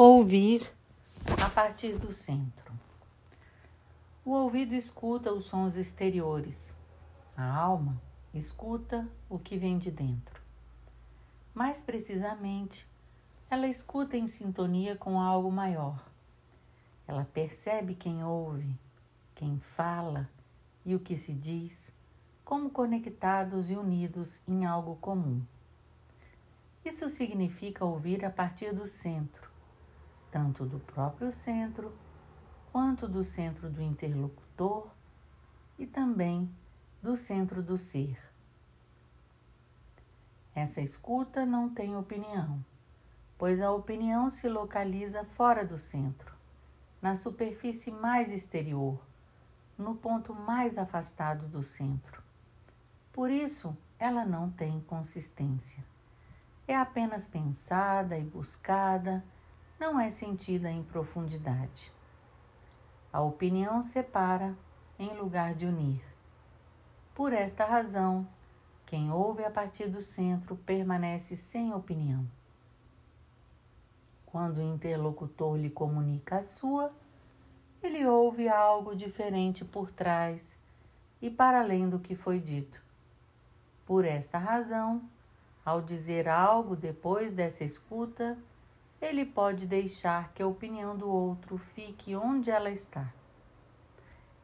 Ouvir a partir do centro. O ouvido escuta os sons exteriores. A alma escuta o que vem de dentro. Mais precisamente, ela escuta em sintonia com algo maior. Ela percebe quem ouve, quem fala e o que se diz, como conectados e unidos em algo comum. Isso significa ouvir a partir do centro tanto do próprio centro quanto do centro do interlocutor e também do centro do ser. Essa escuta não tem opinião, pois a opinião se localiza fora do centro, na superfície mais exterior, no ponto mais afastado do centro. Por isso, ela não tem consistência. É apenas pensada e buscada não é sentida em profundidade. A opinião separa em lugar de unir. Por esta razão, quem ouve a partir do centro permanece sem opinião. Quando o interlocutor lhe comunica a sua, ele ouve algo diferente por trás e para além do que foi dito. Por esta razão, ao dizer algo depois dessa escuta, ele pode deixar que a opinião do outro fique onde ela está.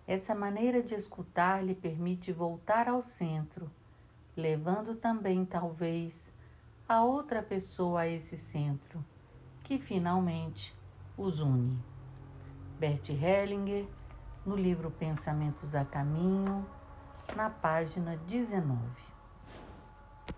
Essa maneira de escutar lhe permite voltar ao centro, levando também, talvez, a outra pessoa a esse centro, que finalmente os une. Bert Hellinger, no livro Pensamentos a Caminho, na página 19.